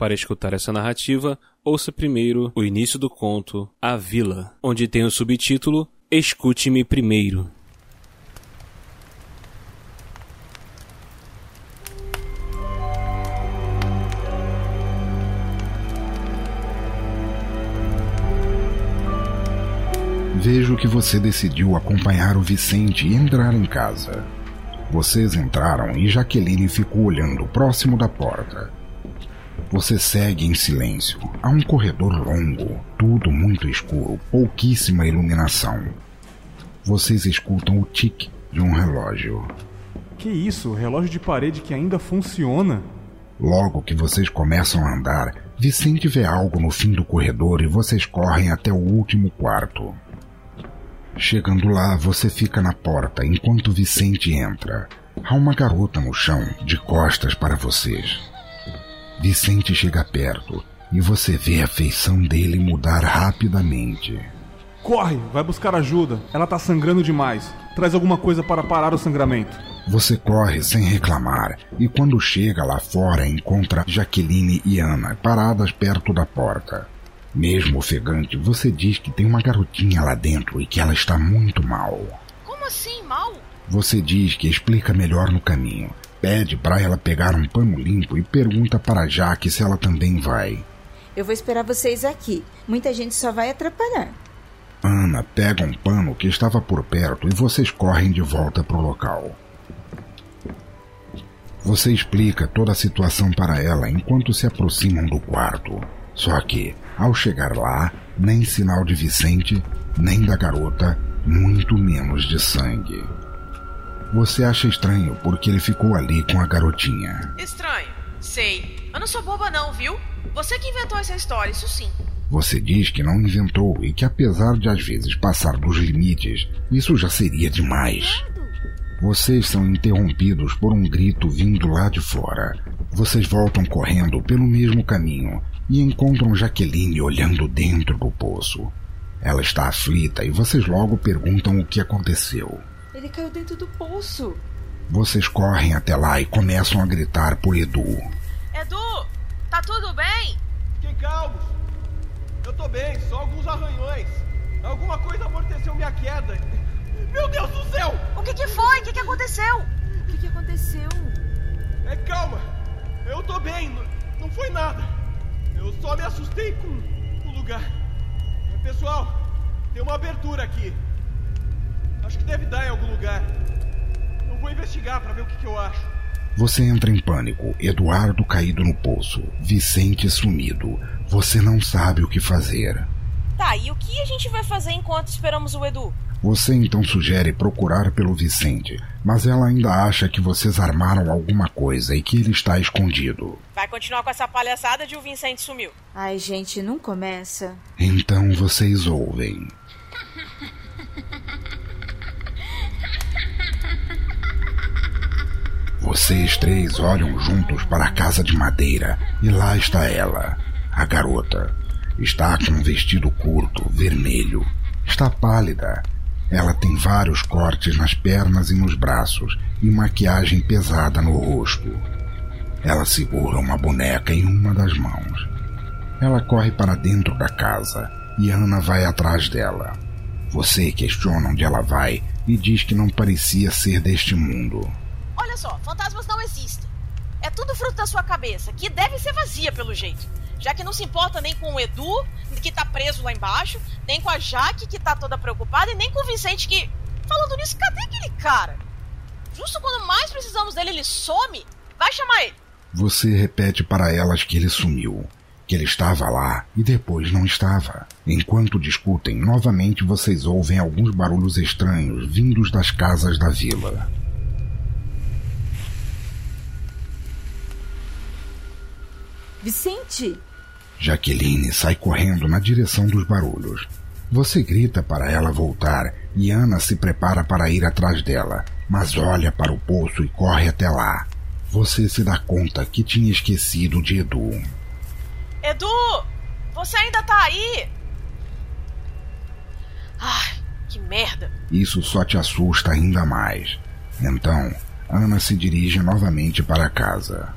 Para escutar essa narrativa, ouça primeiro o início do conto A Vila, onde tem o subtítulo Escute-me Primeiro. Vejo que você decidiu acompanhar o Vicente e entrar em casa. Vocês entraram e Jaqueline ficou olhando próximo da porta. Você segue em silêncio. Há um corredor longo, tudo muito escuro, pouquíssima iluminação. Vocês escutam o tique de um relógio. Que isso? Relógio de parede que ainda funciona? Logo que vocês começam a andar, Vicente vê algo no fim do corredor e vocês correm até o último quarto. Chegando lá, você fica na porta enquanto Vicente entra. Há uma garota no chão, de costas para vocês. Vicente chega perto e você vê a feição dele mudar rapidamente. Corre, vai buscar ajuda. Ela tá sangrando demais. Traz alguma coisa para parar o sangramento. Você corre sem reclamar e quando chega lá fora encontra Jaqueline e Ana paradas perto da porta. Mesmo ofegante, você diz que tem uma garotinha lá dentro e que ela está muito mal. Como assim, mal? Você diz que explica melhor no caminho. Pede para ela pegar um pano limpo e pergunta para Jaque se ela também vai. Eu vou esperar vocês aqui. Muita gente só vai atrapalhar. Ana pega um pano que estava por perto e vocês correm de volta para o local. Você explica toda a situação para ela enquanto se aproximam do quarto. Só que, ao chegar lá, nem sinal de Vicente, nem da garota, muito menos de sangue. Você acha estranho porque ele ficou ali com a garotinha. Estranho, sei. Eu não sou boba, não, viu? Você que inventou essa história, isso sim. Você diz que não inventou e que, apesar de às vezes passar dos limites, isso já seria demais. Vocês são interrompidos por um grito vindo lá de fora. Vocês voltam correndo pelo mesmo caminho e encontram Jaqueline olhando dentro do poço. Ela está aflita e vocês logo perguntam o que aconteceu. Ele caiu dentro do poço. Vocês correm até lá e começam a gritar por Edu. Edu, tá tudo bem? Fiquem calmos. Eu tô bem, só alguns arranhões. Alguma coisa amorteceu minha queda. Meu Deus do céu! O que, que foi? O que, que aconteceu? O que, que aconteceu? É, calma. Eu tô bem, não, não foi nada. Eu só me assustei com o lugar. É, pessoal, tem uma abertura aqui. Acho que deve dar em algum lugar. Eu vou investigar para ver o que, que eu acho. Você entra em pânico. Eduardo caído no poço. Vicente sumido. Você não sabe o que fazer. Tá, e o que a gente vai fazer enquanto esperamos o Edu? Você então sugere procurar pelo Vicente, mas ela ainda acha que vocês armaram alguma coisa e que ele está escondido. Vai continuar com essa palhaçada de o Vicente sumiu. Ai, gente, não começa. Então vocês ouvem. Vocês três olham juntos para a casa de madeira e lá está ela, a garota. Está com um vestido curto, vermelho. Está pálida. Ela tem vários cortes nas pernas e nos braços e maquiagem pesada no rosto. Ela segura uma boneca em uma das mãos. Ela corre para dentro da casa e Ana vai atrás dela. Você questiona onde ela vai e diz que não parecia ser deste mundo. Olha só, fantasmas não existem. É tudo fruto da sua cabeça, que deve ser vazia pelo jeito. Já que não se importa nem com o Edu, que tá preso lá embaixo, nem com a Jaque, que tá toda preocupada, e nem com o Vicente, que. Falando nisso, cadê aquele cara? Justo quando mais precisamos dele, ele some? Vai chamar ele. Você repete para elas que ele sumiu, que ele estava lá e depois não estava. Enquanto discutem, novamente vocês ouvem alguns barulhos estranhos vindos das casas da vila. Vicente! Jaqueline sai correndo na direção dos barulhos. Você grita para ela voltar e Ana se prepara para ir atrás dela, mas olha para o poço e corre até lá. Você se dá conta que tinha esquecido de Edu. Edu! Você ainda tá aí? Ai, que merda! Isso só te assusta ainda mais. Então, Ana se dirige novamente para casa.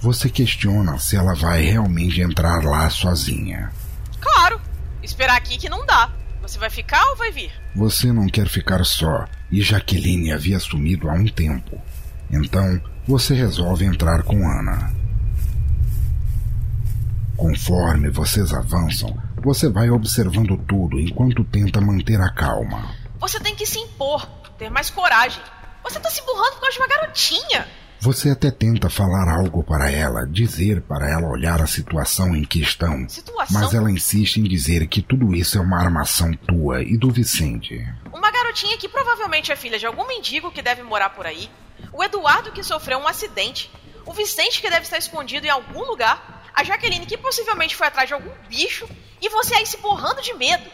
Você questiona se ela vai realmente entrar lá sozinha. Claro, esperar aqui que não dá. Você vai ficar ou vai vir? Você não quer ficar só, e Jaqueline havia sumido há um tempo. Então, você resolve entrar com Ana. Conforme vocês avançam, você vai observando tudo enquanto tenta manter a calma. Você tem que se impor, ter mais coragem. Você tá se burrando por causa de uma garotinha. Você até tenta falar algo para ela, dizer para ela olhar a situação em que estão, Situação? mas ela insiste em dizer que tudo isso é uma armação tua e do Vicente. Uma garotinha que provavelmente é filha de algum mendigo que deve morar por aí. O Eduardo que sofreu um acidente. O Vicente que deve estar escondido em algum lugar. A Jaqueline que possivelmente foi atrás de algum bicho. E você aí se borrando de medo.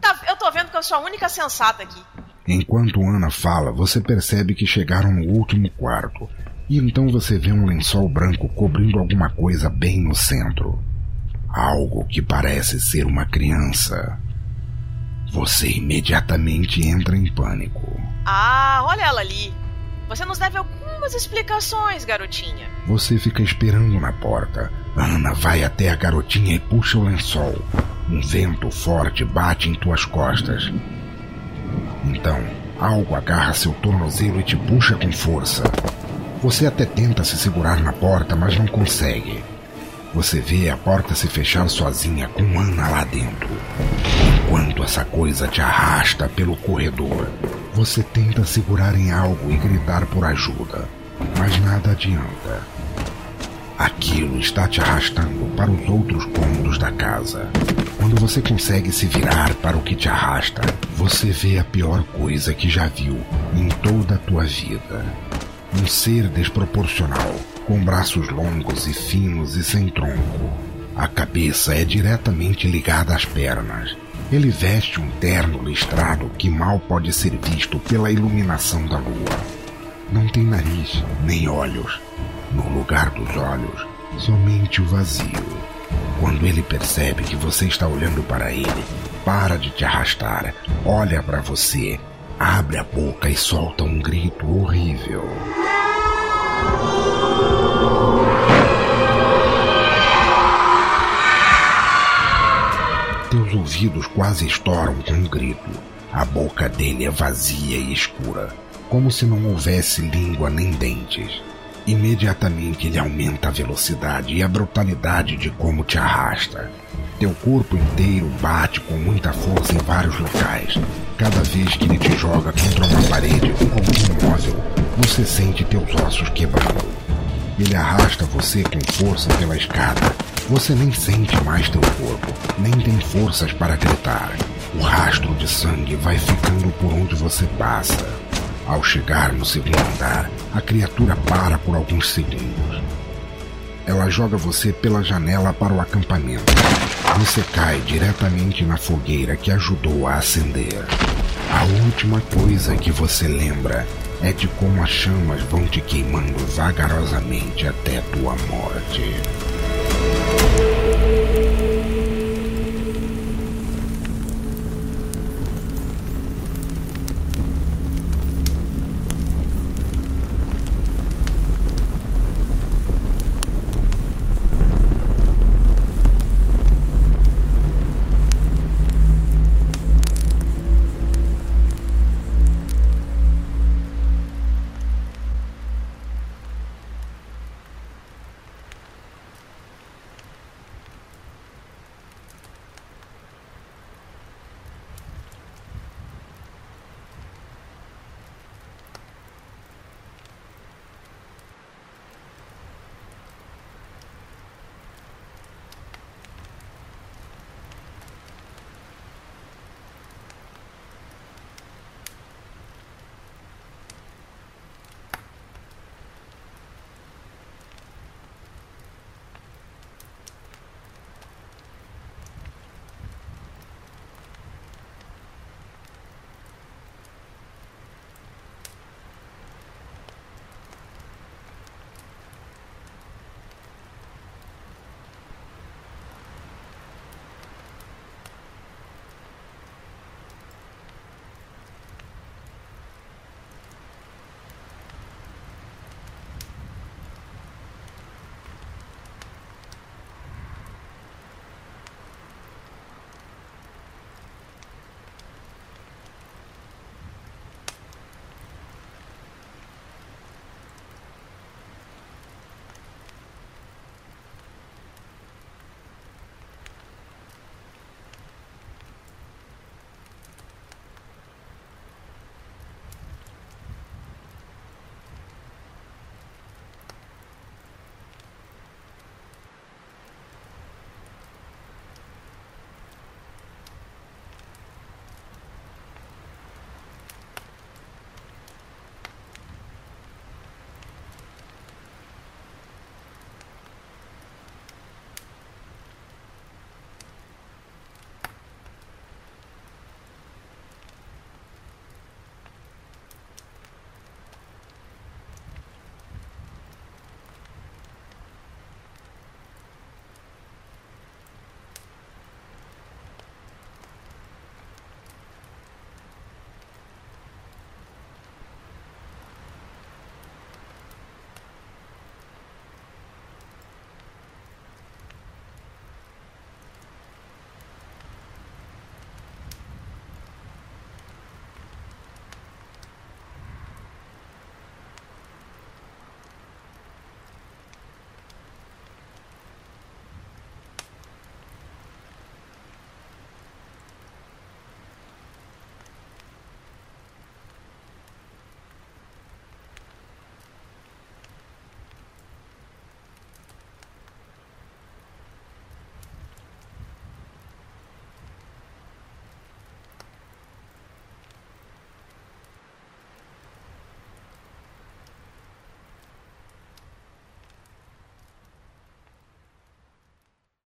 Tá, eu tô vendo que eu sou a única sensata aqui. Enquanto Ana fala, você percebe que chegaram no último quarto. E então você vê um lençol branco cobrindo alguma coisa bem no centro. Algo que parece ser uma criança. Você imediatamente entra em pânico. Ah, olha ela ali. Você nos deve algumas explicações, garotinha. Você fica esperando na porta. Ana vai até a garotinha e puxa o lençol. Um vento forte bate em tuas costas. Então, algo agarra seu tornozelo e te puxa com força. Você até tenta se segurar na porta, mas não consegue. Você vê a porta se fechar sozinha com Ana lá dentro. Enquanto essa coisa te arrasta pelo corredor, você tenta segurar em algo e gritar por ajuda, mas nada adianta. Aquilo está te arrastando para os outros cômodos da casa. Quando você consegue se virar para o que te arrasta, você vê a pior coisa que já viu em toda a tua vida. Um ser desproporcional, com braços longos e finos e sem tronco. A cabeça é diretamente ligada às pernas. Ele veste um terno listrado que mal pode ser visto pela iluminação da lua. Não tem nariz, nem olhos. No lugar dos olhos, somente o vazio. Quando ele percebe que você está olhando para ele, para de te arrastar, olha para você, abre a boca e solta um grito horrível. Teus ouvidos quase estouram com um grito. A boca dele é vazia e escura, como se não houvesse língua nem dentes. Imediatamente ele aumenta a velocidade e a brutalidade de como te arrasta. Teu corpo inteiro bate com muita força em vários locais. Cada vez que ele te joga contra uma parede ou algum móvel, você sente teus ossos quebrando. Ele arrasta você com força pela escada. Você nem sente mais teu corpo, nem tem forças para gritar. O rastro de sangue vai ficando por onde você passa. Ao chegar no segundo andar, a criatura para por alguns segundos. Ela joga você pela janela para o acampamento. Você cai diretamente na fogueira que ajudou a acender. A última coisa que você lembra é de como as chamas vão te queimando vagarosamente até tua morte.